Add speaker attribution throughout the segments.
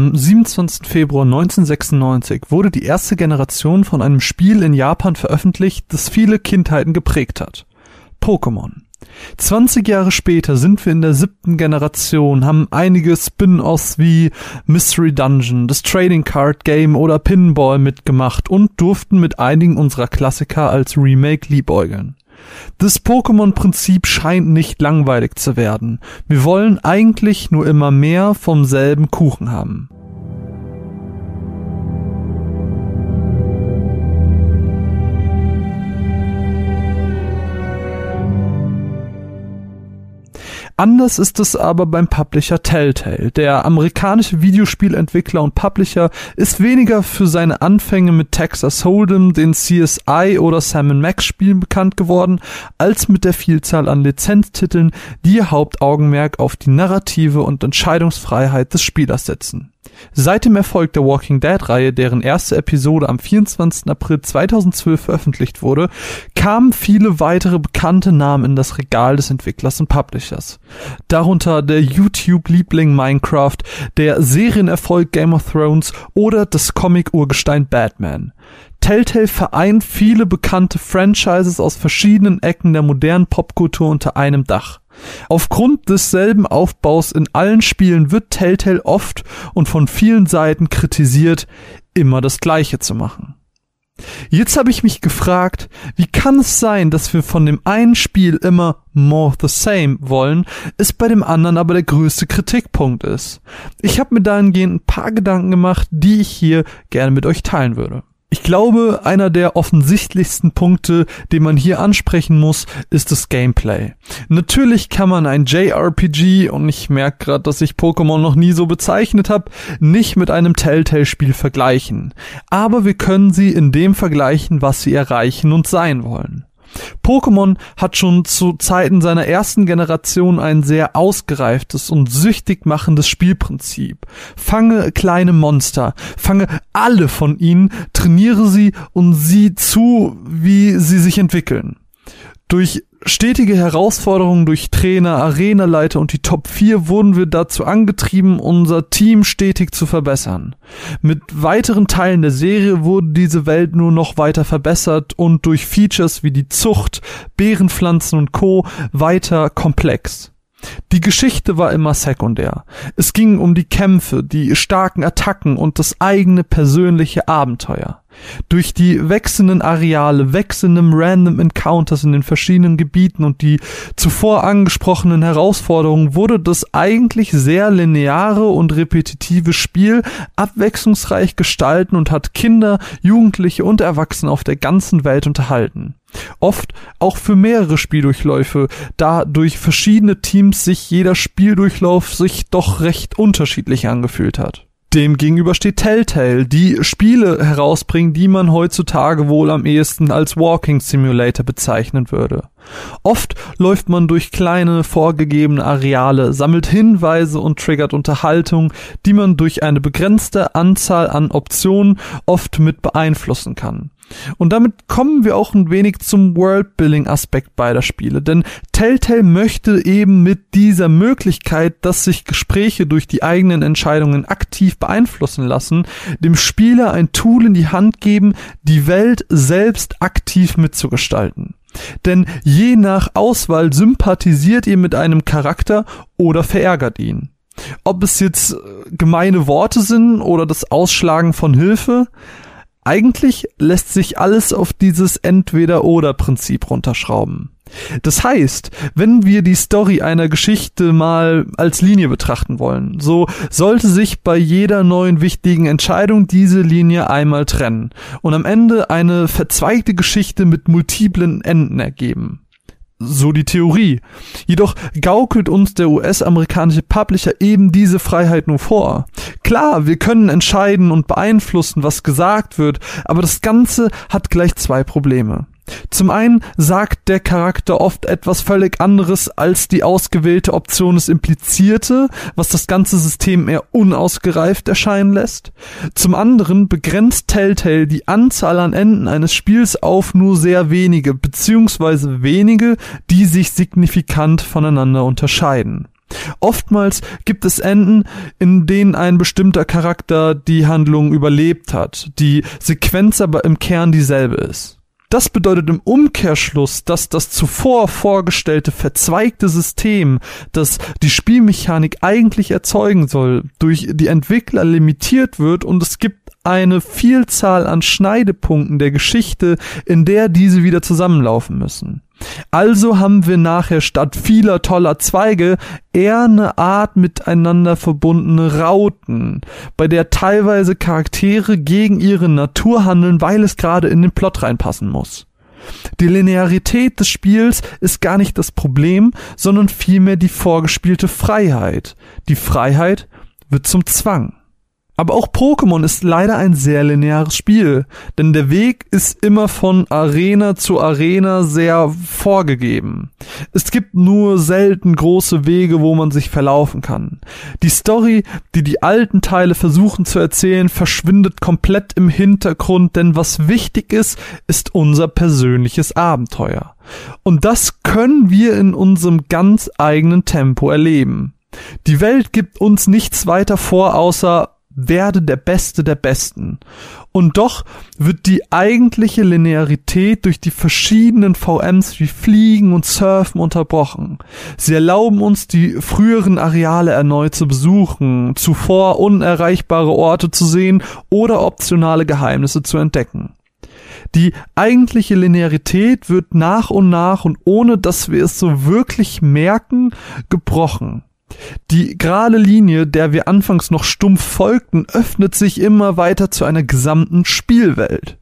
Speaker 1: Am 27. Februar 1996 wurde die erste Generation von einem Spiel in Japan veröffentlicht, das viele Kindheiten geprägt hat. Pokémon. 20 Jahre später sind wir in der siebten Generation, haben einige Spin-offs wie Mystery Dungeon, das Trading Card Game oder Pinball mitgemacht und durften mit einigen unserer Klassiker als Remake liebäugeln. Das Pokémon-Prinzip scheint nicht langweilig zu werden. Wir wollen eigentlich nur immer mehr vom selben Kuchen haben. Anders ist es aber beim Publisher Telltale. Der amerikanische Videospielentwickler und Publisher ist weniger für seine Anfänge mit Texas Hold'em, den CSI oder Sam Max Spielen bekannt geworden, als mit der Vielzahl an Lizenztiteln, die ihr Hauptaugenmerk auf die Narrative und Entscheidungsfreiheit des Spielers setzen. Seit dem Erfolg der Walking Dead-Reihe, deren erste Episode am 24. April 2012 veröffentlicht wurde, kamen viele weitere bekannte Namen in das Regal des Entwicklers und Publishers. Darunter der YouTube-Liebling Minecraft, der Serienerfolg Game of Thrones oder das Comic-Urgestein Batman. Telltale vereint viele bekannte Franchises aus verschiedenen Ecken der modernen Popkultur unter einem Dach. Aufgrund desselben Aufbaus in allen Spielen wird Telltale oft und von vielen Seiten kritisiert, immer das Gleiche zu machen. Jetzt habe ich mich gefragt, wie kann es sein, dass wir von dem einen Spiel immer more the same wollen, es bei dem anderen aber der größte Kritikpunkt ist. Ich habe mir dahingehend ein paar Gedanken gemacht, die ich hier gerne mit euch teilen würde. Ich glaube, einer der offensichtlichsten Punkte, den man hier ansprechen muss, ist das Gameplay. Natürlich kann man ein JRPG, und ich merke gerade, dass ich Pokémon noch nie so bezeichnet habe, nicht mit einem Telltale-Spiel vergleichen. Aber wir können sie in dem vergleichen, was sie erreichen und sein wollen. Pokémon hat schon zu Zeiten seiner ersten Generation ein sehr ausgereiftes und süchtig machendes Spielprinzip. Fange kleine Monster, fange alle von ihnen, trainiere sie und sieh zu, wie sie sich entwickeln. Durch stetige Herausforderungen durch Trainer, Arenaleiter und die Top 4 wurden wir dazu angetrieben, unser Team stetig zu verbessern. Mit weiteren Teilen der Serie wurde diese Welt nur noch weiter verbessert und durch Features wie die Zucht, Beerenpflanzen und Co. weiter komplex. Die Geschichte war immer sekundär. Es ging um die Kämpfe, die starken Attacken und das eigene persönliche Abenteuer. Durch die wechselnden Areale, wechselnden Random Encounters in den verschiedenen Gebieten und die zuvor angesprochenen Herausforderungen wurde das eigentlich sehr lineare und repetitive Spiel abwechslungsreich gestalten und hat Kinder, Jugendliche und Erwachsene auf der ganzen Welt unterhalten. Oft auch für mehrere Spieldurchläufe, da durch verschiedene Teams sich jeder Spieldurchlauf sich doch recht unterschiedlich angefühlt hat. Demgegenüber steht Telltale, die Spiele herausbringen, die man heutzutage wohl am ehesten als Walking Simulator bezeichnen würde. Oft läuft man durch kleine vorgegebene Areale, sammelt Hinweise und triggert Unterhaltung, die man durch eine begrenzte Anzahl an Optionen oft mit beeinflussen kann. Und damit kommen wir auch ein wenig zum Worldbuilding-Aspekt beider Spiele, denn Telltale möchte eben mit dieser Möglichkeit, dass sich Gespräche durch die eigenen Entscheidungen aktiv beeinflussen lassen, dem Spieler ein Tool in die Hand geben, die Welt selbst aktiv mitzugestalten. Denn je nach Auswahl sympathisiert ihr mit einem Charakter oder verärgert ihn. Ob es jetzt gemeine Worte sind oder das Ausschlagen von Hilfe, eigentlich lässt sich alles auf dieses Entweder-oder-Prinzip runterschrauben. Das heißt, wenn wir die Story einer Geschichte mal als Linie betrachten wollen, so sollte sich bei jeder neuen wichtigen Entscheidung diese Linie einmal trennen und am Ende eine verzweigte Geschichte mit multiplen Enden ergeben. So die Theorie. Jedoch gaukelt uns der US-amerikanische Publisher eben diese Freiheit nur vor. Klar, wir können entscheiden und beeinflussen, was gesagt wird, aber das Ganze hat gleich zwei Probleme. Zum einen sagt der Charakter oft etwas völlig anderes, als die ausgewählte Option es implizierte, was das ganze System eher unausgereift erscheinen lässt. Zum anderen begrenzt Telltale die Anzahl an Enden eines Spiels auf nur sehr wenige, beziehungsweise wenige, die sich signifikant voneinander unterscheiden. Oftmals gibt es Enden, in denen ein bestimmter Charakter die Handlung überlebt hat, die Sequenz aber im Kern dieselbe ist. Das bedeutet im Umkehrschluss, dass das zuvor vorgestellte verzweigte System, das die Spielmechanik eigentlich erzeugen soll, durch die Entwickler limitiert wird und es gibt eine Vielzahl an Schneidepunkten der Geschichte, in der diese wieder zusammenlaufen müssen. Also haben wir nachher statt vieler toller Zweige eher eine Art miteinander verbundene Rauten, bei der teilweise Charaktere gegen ihre Natur handeln, weil es gerade in den Plot reinpassen muss. Die Linearität des Spiels ist gar nicht das Problem, sondern vielmehr die vorgespielte Freiheit. Die Freiheit wird zum Zwang. Aber auch Pokémon ist leider ein sehr lineares Spiel, denn der Weg ist immer von Arena zu Arena sehr vorgegeben. Es gibt nur selten große Wege, wo man sich verlaufen kann. Die Story, die die alten Teile versuchen zu erzählen, verschwindet komplett im Hintergrund, denn was wichtig ist, ist unser persönliches Abenteuer. Und das können wir in unserem ganz eigenen Tempo erleben. Die Welt gibt uns nichts weiter vor, außer werde der Beste der Besten. Und doch wird die eigentliche Linearität durch die verschiedenen VMs wie Fliegen und Surfen unterbrochen. Sie erlauben uns, die früheren Areale erneut zu besuchen, zuvor unerreichbare Orte zu sehen oder optionale Geheimnisse zu entdecken. Die eigentliche Linearität wird nach und nach und ohne dass wir es so wirklich merken, gebrochen. Die gerade Linie, der wir anfangs noch stumpf folgten, öffnet sich immer weiter zu einer gesamten Spielwelt.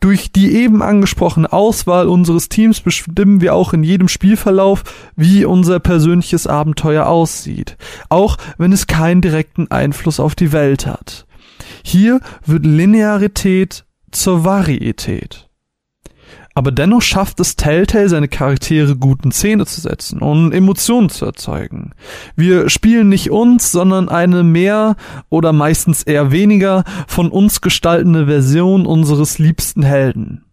Speaker 1: Durch die eben angesprochene Auswahl unseres Teams bestimmen wir auch in jedem Spielverlauf, wie unser persönliches Abenteuer aussieht, auch wenn es keinen direkten Einfluss auf die Welt hat. Hier wird Linearität zur Varietät. Aber dennoch schafft es Telltale, seine Charaktere gut in Szene zu setzen und Emotionen zu erzeugen. Wir spielen nicht uns, sondern eine mehr oder meistens eher weniger von uns gestaltende Version unseres liebsten Helden.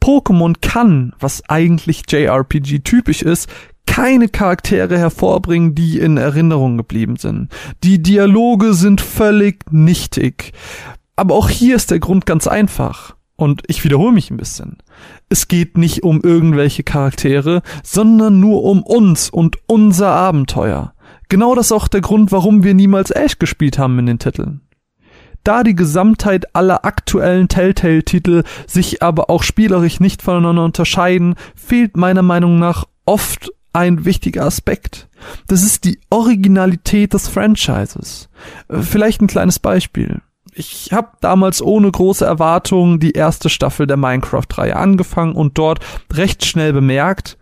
Speaker 1: Pokémon kann, was eigentlich JRPG typisch ist, keine Charaktere hervorbringen, die in Erinnerung geblieben sind. Die Dialoge sind völlig nichtig. Aber auch hier ist der Grund ganz einfach. Und ich wiederhole mich ein bisschen. Es geht nicht um irgendwelche Charaktere, sondern nur um uns und unser Abenteuer. Genau das ist auch der Grund, warum wir niemals Ash gespielt haben in den Titeln. Da die Gesamtheit aller aktuellen Telltale-Titel sich aber auch spielerisch nicht voneinander unterscheiden, fehlt meiner Meinung nach oft ein wichtiger Aspekt. Das ist die Originalität des Franchises. Vielleicht ein kleines Beispiel ich habe damals ohne große Erwartungen die erste Staffel der Minecraft-Reihe angefangen und dort recht schnell bemerkt,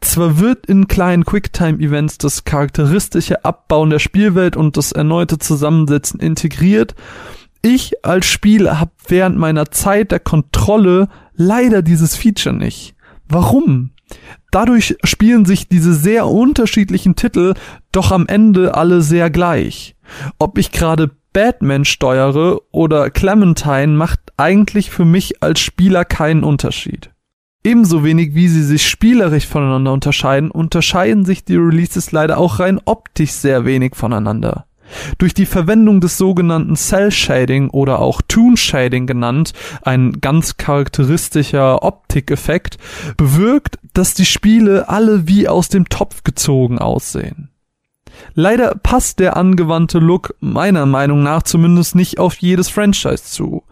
Speaker 1: zwar wird in kleinen Quicktime-Events das charakteristische Abbauen der Spielwelt und das erneute Zusammensetzen integriert, ich als Spieler habe während meiner Zeit der Kontrolle leider dieses Feature nicht. Warum? Dadurch spielen sich diese sehr unterschiedlichen Titel doch am Ende alle sehr gleich. Ob ich gerade Batman steuere oder Clementine macht eigentlich für mich als Spieler keinen Unterschied. Ebenso wenig wie sie sich spielerisch voneinander unterscheiden, unterscheiden sich die Releases leider auch rein optisch sehr wenig voneinander. Durch die Verwendung des sogenannten Cell Shading oder auch Toon Shading genannt, ein ganz charakteristischer Optikeffekt, bewirkt, dass die Spiele alle wie aus dem Topf gezogen aussehen. Leider passt der angewandte Look meiner Meinung nach zumindest nicht auf jedes Franchise zu.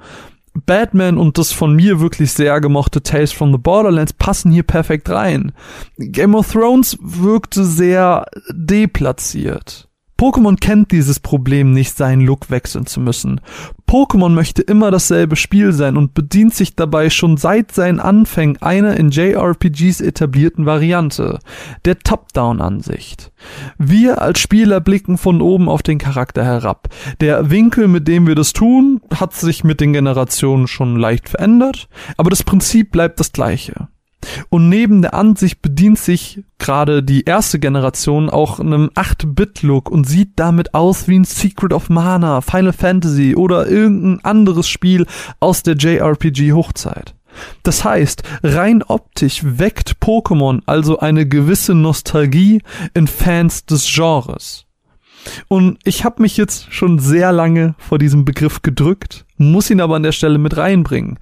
Speaker 1: Batman und das von mir wirklich sehr gemochte Tales from the Borderlands passen hier perfekt rein. Game of Thrones wirkte sehr deplatziert. Pokémon kennt dieses Problem nicht, seinen Look wechseln zu müssen. Pokémon möchte immer dasselbe Spiel sein und bedient sich dabei schon seit seinen Anfängen einer in JRPGs etablierten Variante, der Top-Down-Ansicht. Wir als Spieler blicken von oben auf den Charakter herab. Der Winkel, mit dem wir das tun, hat sich mit den Generationen schon leicht verändert, aber das Prinzip bleibt das gleiche. Und neben der Ansicht bedient sich gerade die erste Generation auch einem 8-Bit-Look und sieht damit aus wie ein Secret of Mana, Final Fantasy oder irgendein anderes Spiel aus der JRPG-Hochzeit. Das heißt, rein optisch weckt Pokémon also eine gewisse Nostalgie in Fans des Genres. Und ich habe mich jetzt schon sehr lange vor diesem Begriff gedrückt, muss ihn aber an der Stelle mit reinbringen.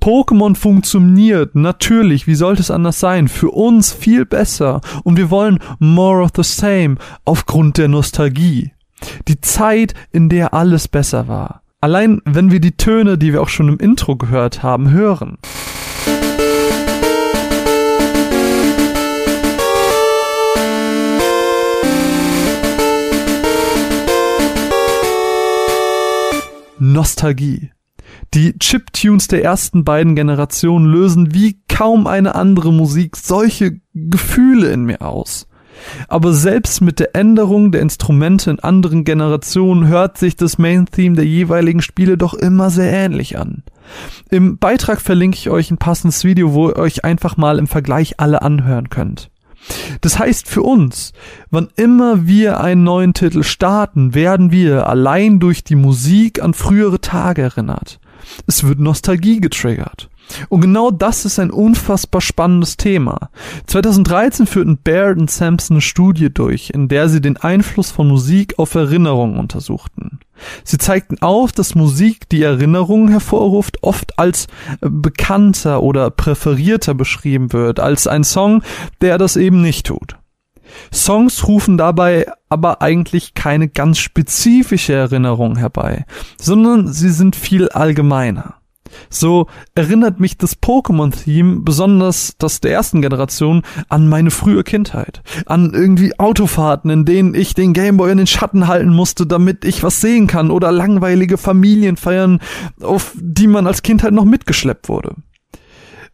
Speaker 1: Pokémon funktioniert natürlich, wie sollte es anders sein, für uns viel besser und wir wollen more of the same aufgrund der Nostalgie. Die Zeit, in der alles besser war. Allein wenn wir die Töne, die wir auch schon im Intro gehört haben, hören. Nostalgie. Die Chiptunes der ersten beiden Generationen lösen wie kaum eine andere Musik solche Gefühle in mir aus. Aber selbst mit der Änderung der Instrumente in anderen Generationen hört sich das Main Theme der jeweiligen Spiele doch immer sehr ähnlich an. Im Beitrag verlinke ich euch ein passendes Video, wo ihr euch einfach mal im Vergleich alle anhören könnt. Das heißt für uns, wann immer wir einen neuen Titel starten, werden wir allein durch die Musik an frühere Tage erinnert. Es wird Nostalgie getriggert. Und genau das ist ein unfassbar spannendes Thema. 2013 führten Baird und Sampson eine Studie durch, in der sie den Einfluss von Musik auf Erinnerungen untersuchten. Sie zeigten auf, dass Musik, die Erinnerungen hervorruft, oft als äh, bekannter oder präferierter beschrieben wird, als ein Song, der das eben nicht tut. Songs rufen dabei aber eigentlich keine ganz spezifische Erinnerung herbei, sondern sie sind viel allgemeiner. So erinnert mich das Pokémon-Theme, besonders das der ersten Generation, an meine frühe Kindheit. An irgendwie Autofahrten, in denen ich den Gameboy in den Schatten halten musste, damit ich was sehen kann, oder langweilige Familienfeiern, auf die man als Kind halt noch mitgeschleppt wurde.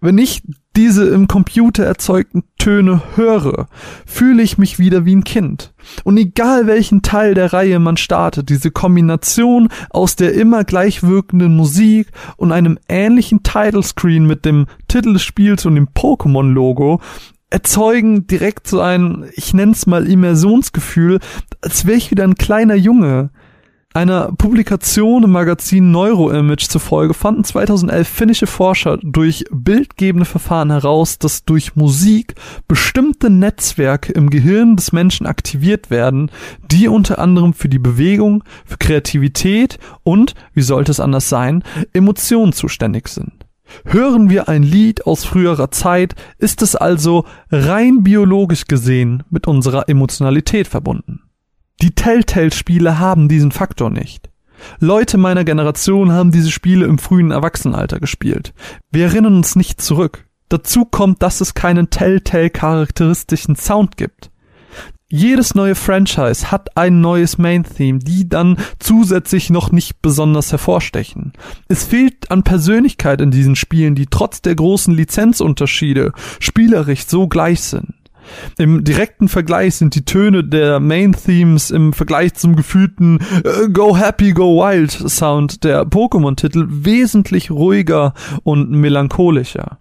Speaker 1: Wenn ich diese im Computer erzeugten Töne höre, fühle ich mich wieder wie ein Kind. Und egal welchen Teil der Reihe man startet, diese Kombination aus der immer gleich wirkenden Musik und einem ähnlichen Title Screen mit dem Titel des Spiels und dem Pokémon-Logo erzeugen direkt so ein, ich nenn's mal Immersionsgefühl, als wäre ich wieder ein kleiner Junge, einer Publikation im Magazin Neuroimage zufolge fanden 2011 finnische Forscher durch bildgebende Verfahren heraus, dass durch Musik bestimmte Netzwerke im Gehirn des Menschen aktiviert werden, die unter anderem für die Bewegung, für Kreativität und, wie sollte es anders sein, Emotionen zuständig sind. Hören wir ein Lied aus früherer Zeit, ist es also rein biologisch gesehen mit unserer Emotionalität verbunden. Die Telltale-Spiele haben diesen Faktor nicht. Leute meiner Generation haben diese Spiele im frühen Erwachsenenalter gespielt. Wir erinnern uns nicht zurück. Dazu kommt, dass es keinen Telltale-charakteristischen Sound gibt. Jedes neue Franchise hat ein neues Main-Theme, die dann zusätzlich noch nicht besonders hervorstechen. Es fehlt an Persönlichkeit in diesen Spielen, die trotz der großen Lizenzunterschiede spielerisch so gleich sind. Im direkten Vergleich sind die Töne der Main Themes im Vergleich zum gefühlten äh, Go Happy, Go Wild Sound der Pokémon-Titel wesentlich ruhiger und melancholischer.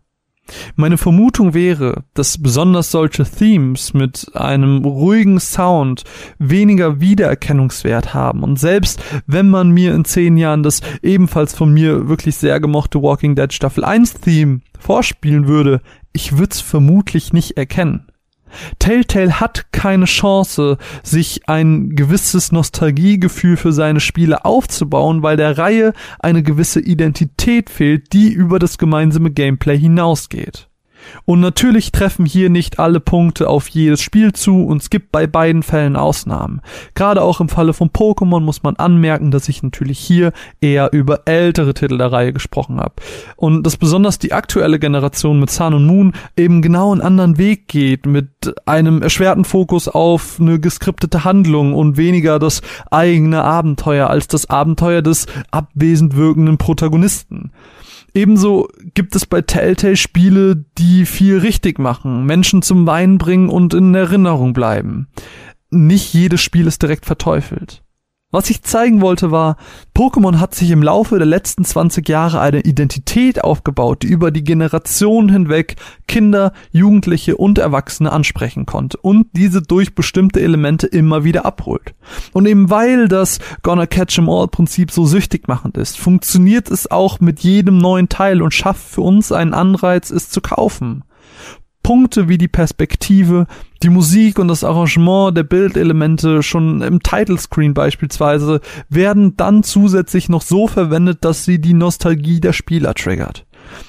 Speaker 1: Meine Vermutung wäre, dass besonders solche Themes mit einem ruhigen Sound weniger Wiedererkennungswert haben und selbst wenn man mir in zehn Jahren das ebenfalls von mir wirklich sehr gemochte Walking Dead Staffel 1 Theme vorspielen würde, ich würde es vermutlich nicht erkennen. Telltale hat keine Chance, sich ein gewisses Nostalgiegefühl für seine Spiele aufzubauen, weil der Reihe eine gewisse Identität fehlt, die über das gemeinsame Gameplay hinausgeht. Und natürlich treffen hier nicht alle Punkte auf jedes Spiel zu und es gibt bei beiden Fällen Ausnahmen. Gerade auch im Falle von Pokémon muss man anmerken, dass ich natürlich hier eher über ältere Titel der Reihe gesprochen habe. Und dass besonders die aktuelle Generation mit Sun und Moon eben genau einen anderen Weg geht, mit einem erschwerten Fokus auf eine geskriptete Handlung und weniger das eigene Abenteuer als das Abenteuer des abwesend wirkenden Protagonisten. Ebenso gibt es bei Telltale Spiele, die viel richtig machen, Menschen zum Weinen bringen und in Erinnerung bleiben. Nicht jedes Spiel ist direkt verteufelt. Was ich zeigen wollte war, Pokémon hat sich im Laufe der letzten 20 Jahre eine Identität aufgebaut, die über die Generationen hinweg Kinder, Jugendliche und Erwachsene ansprechen konnte und diese durch bestimmte Elemente immer wieder abholt. Und eben weil das Gonna Catch 'em All Prinzip so süchtig machend ist, funktioniert es auch mit jedem neuen Teil und schafft für uns einen Anreiz, es zu kaufen. Punkte wie die Perspektive, die Musik und das Arrangement der Bildelemente schon im Title Screen beispielsweise werden dann zusätzlich noch so verwendet, dass sie die Nostalgie der Spieler triggert.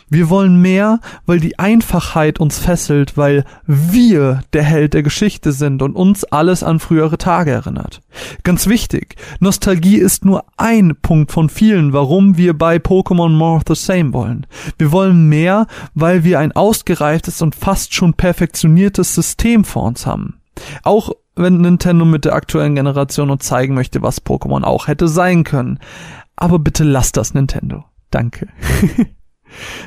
Speaker 1: Wir wollen mehr, weil die Einfachheit uns fesselt, weil wir der Held der Geschichte sind und uns alles an frühere Tage erinnert. Ganz wichtig, Nostalgie ist nur ein Punkt von vielen, warum wir bei Pokémon More of the Same wollen. Wir wollen mehr, weil wir ein ausgereiftes und fast schon perfektioniertes System vor uns haben. Auch wenn Nintendo mit der aktuellen Generation uns zeigen möchte, was Pokémon auch hätte sein können. Aber bitte lasst das Nintendo. Danke.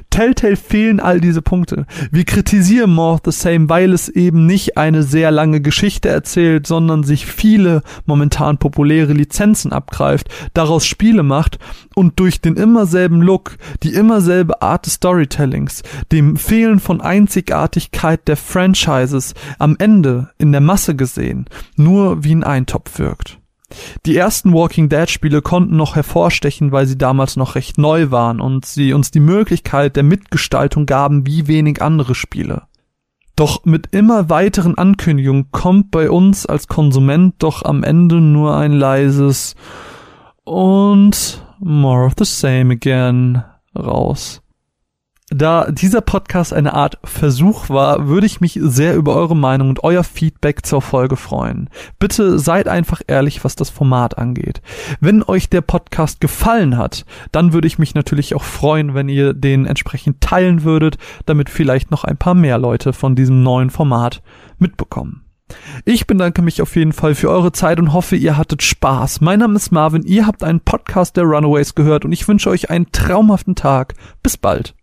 Speaker 1: Telltale fehlen all diese Punkte. Wir kritisieren More of the Same, weil es eben nicht eine sehr lange Geschichte erzählt, sondern sich viele momentan populäre Lizenzen abgreift, daraus Spiele macht und durch den immer selben Look, die immer selbe Art des Storytellings, dem Fehlen von Einzigartigkeit der Franchises am Ende in der Masse gesehen, nur wie ein Eintopf wirkt. Die ersten Walking Dead Spiele konnten noch hervorstechen, weil sie damals noch recht neu waren und sie uns die Möglichkeit der Mitgestaltung gaben wie wenig andere Spiele. Doch mit immer weiteren Ankündigungen kommt bei uns als Konsument doch am Ende nur ein leises und more of the same again raus. Da dieser Podcast eine Art Versuch war, würde ich mich sehr über eure Meinung und euer Feedback zur Folge freuen. Bitte seid einfach ehrlich, was das Format angeht. Wenn euch der Podcast gefallen hat, dann würde ich mich natürlich auch freuen, wenn ihr den entsprechend teilen würdet, damit vielleicht noch ein paar mehr Leute von diesem neuen Format mitbekommen. Ich bedanke mich auf jeden Fall für eure Zeit und hoffe, ihr hattet Spaß. Mein Name ist Marvin, ihr habt einen Podcast der Runaways gehört und ich wünsche euch einen traumhaften Tag. Bis bald.